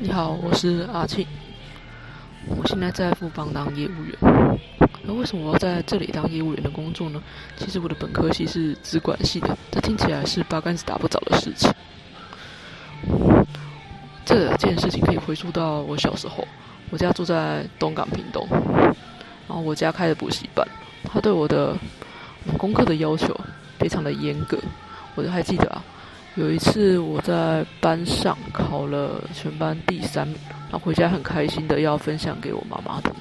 你好，我是阿庆，我现在在富邦当业务员。那为什么我要在这里当业务员的工作呢？其实我的本科系是资管系的，这听起来是八竿子打不着的事情。这件事情可以回溯到我小时候，我家住在东港屏东，然后我家开的补习班，他对我的功课的要求非常的严格，我都还记得啊。有一次我在班上考了全班第三，然后回家很开心的要分享给我妈妈的。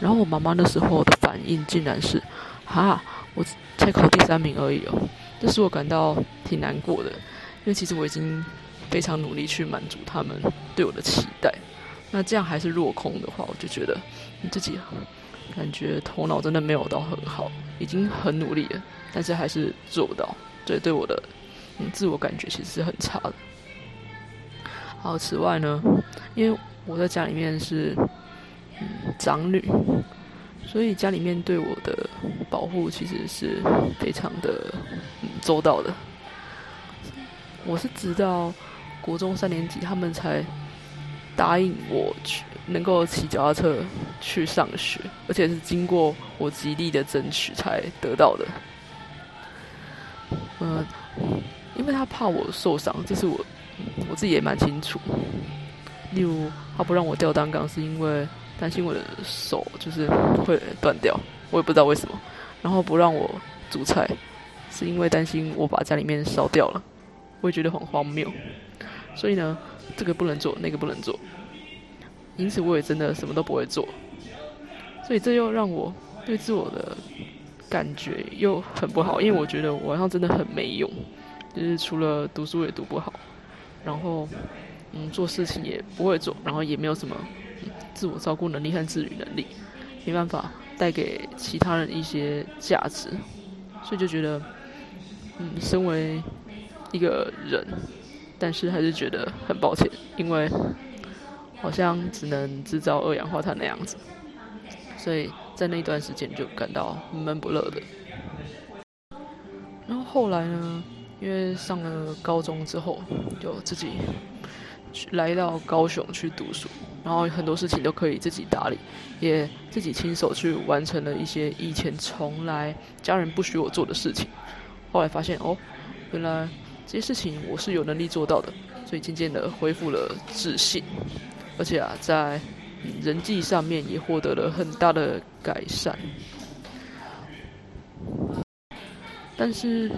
然后我妈妈那时候的反应竟然是：“哈，我才考第三名而已哦。”这使我感到挺难过的，因为其实我已经非常努力去满足他们对我的期待。那这样还是落空的话，我就觉得你自己感觉头脑真的没有到很好，已经很努力了，但是还是做不到。这对我的。自我感觉其实是很差的。好，此外呢，因为我在家里面是嗯长女，所以家里面对我的保护其实是非常的嗯周到的。我是直到国中三年级，他们才答应我去能够骑脚踏车去上学，而且是经过我极力的争取才得到的。嗯。因为他怕我受伤，这是我我自己也蛮清楚。例如，他不让我吊单杠，是因为担心我的手就是会断掉，我也不知道为什么。然后不让我煮菜，是因为担心我把家里面烧掉了，我也觉得很荒谬。所以呢，这个不能做，那个不能做，因此我也真的什么都不会做。所以这又让我对自我的感觉又很不好，因为我觉得我好像真的很没用。就是除了读书也读不好，然后嗯做事情也不会做，然后也没有什么自我照顾能力和自理能力，没办法带给其他人一些价值，所以就觉得嗯身为一个人，但是还是觉得很抱歉，因为好像只能制造二氧化碳的样子，所以在那段时间就感到闷闷不乐的。然后后来呢？因为上了高中之后，就自己去来到高雄去读书，然后很多事情都可以自己打理，也自己亲手去完成了一些以前从来家人不许我做的事情。后来发现哦，原来这些事情我是有能力做到的，所以渐渐的恢复了自信，而且啊，在人际上面也获得了很大的改善。但是。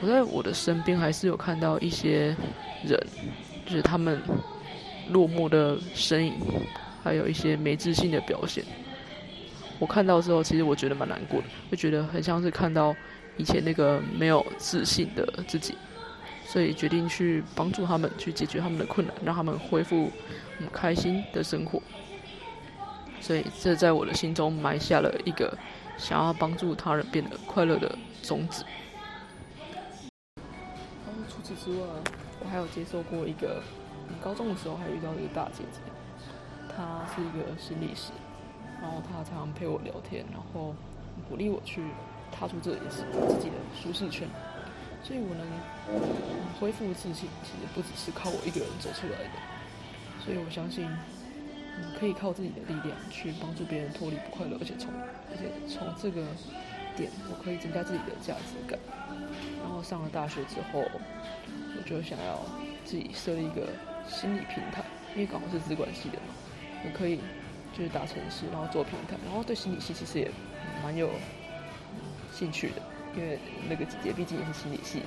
我在我的身边还是有看到一些人，就是他们落寞的身影，还有一些没自信的表现。我看到之后，其实我觉得蛮难过的，就觉得很像是看到以前那个没有自信的自己，所以决定去帮助他们，去解决他们的困难，让他们恢复很开心的生活。所以这在我的心中埋下了一个想要帮助他人变得快乐的种子。除了，我还有接受过一个，高中的时候还遇到一个大姐姐，她是一个心理师，然后她常常陪我聊天，然后鼓励我去踏出这件事自己的舒适圈，所以我能恢复自信，其实不只是靠我一个人走出来的，所以我相信，嗯，可以靠自己的力量去帮助别人脱离不快乐，而且从而且从这个点，我可以增加自己的价值感。然后上了大学之后，就想要自己设立一个心理平台，因为刚好是资管系的嘛，我可以就是打城市，然后做平台，然后对心理系其实也蛮有兴趣的，因为那个姐姐毕竟也是心理系的。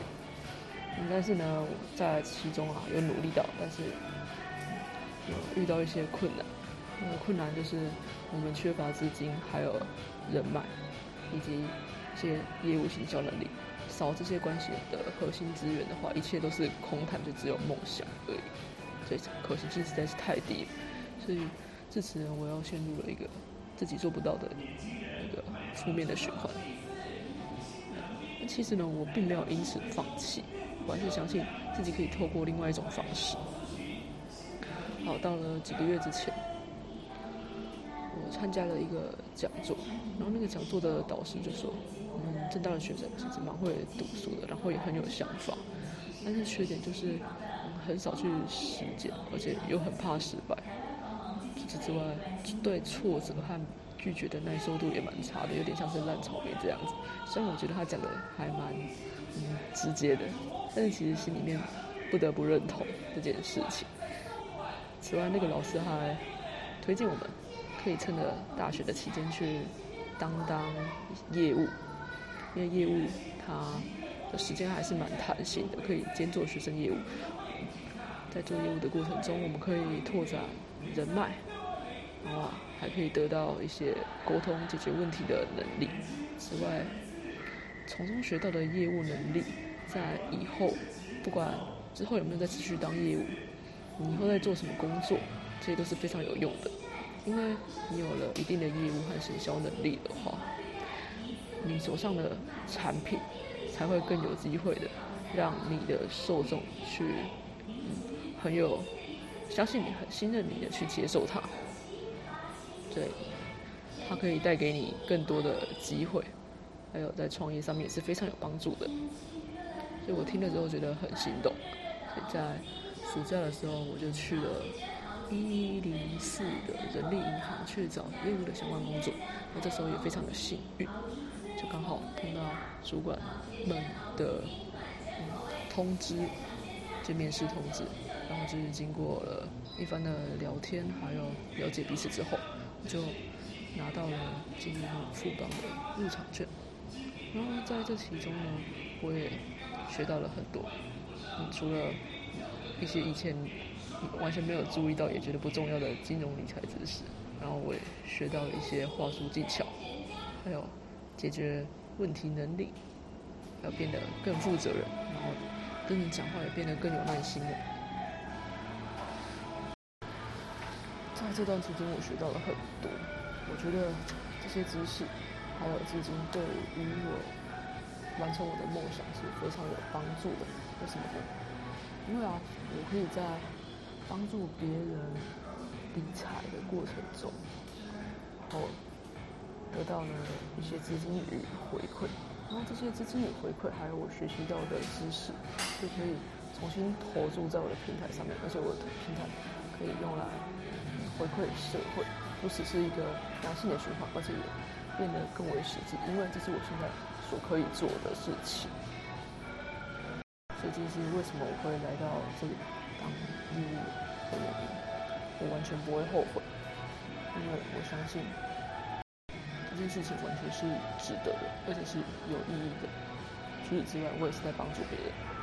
但是呢，在其中啊有努力到，但是有遇到一些困难。困难就是我们缺乏资金，还有人脉，以及一些业务行销能力。找这些关系的核心资源的话，一切都是空谈，就只有梦想而已。所以可行性实在是太低了。所以自此，我又陷入了一个自己做不到的一个负面的循环。那其实呢，我并没有因此放弃，我还是相信自己可以透过另外一种方式。好，到了几个月之前，我参加了一个讲座，然后那个讲座的导师就说。嗯，正大的学生其实蛮会读书的，然后也很有想法，但是缺点就是很少去实践，而且又很怕失败。除此之外，对挫折和拒绝的耐受度也蛮差的，有点像是烂草莓这样子。虽然我觉得他讲的还蛮嗯直接的，但是其实心里面不得不认同这件事情。此外，那个老师还推荐我们可以趁着大学的期间去当当业务，因为业务它的时间还是蛮弹性的，可以兼做学生业务。在做业务的过程中，我们可以拓展人脉，然后还可以得到一些沟通、解决问题的能力。此外，从中学到的业务能力，在以后不管之后有没有再持续当业务，你以后在做什么工作，这些都是非常有用的。因为你有了一定的业务和行销能力的话，你手上的产品才会更有机会的让你的受众去。嗯很有相信你、很信任你的去接受它，对，它可以带给你更多的机会，还有在创业上面也是非常有帮助的。所以我听了之后觉得很心动，所以在暑假的时候我就去了一零四的人力银行去找业务的相关工作。那这时候也非常的幸运，就刚好碰到主管们的嗯通知，就面试通知。然后就是经过了一番的聊天，还有了解彼此之后，就拿到了进入副帮的入场券。然后在这其中呢，我也学到了很多，嗯，除了一些以前完全没有注意到也觉得不重要的金融理财知识，然后我也学到了一些话术技巧，还有解决问题能力，要变得更负责任，然后跟人讲话也变得更有耐心了。在这段期间，我学到了很多。我觉得这些知识还有资金对于我完成我的梦想是非常有帮助的。为什么呢？因为啊，我可以在帮助别人理财的过程中，然后得到了一些资金与回馈。然后这些资金与回馈，还有我学习到的知识，就可以重新投注在我的平台上面，而且我的平台可以用来。回馈社会，不只是一个良性的循环，而且也变得更为实际，因为这是我现在所可以做的事情。所以这是为什么我会来到这里当业务的原因。我完全不会后悔，因为我相信这件事情完全是值得的，而且是有意义的。除此之外，我也是在帮助别人。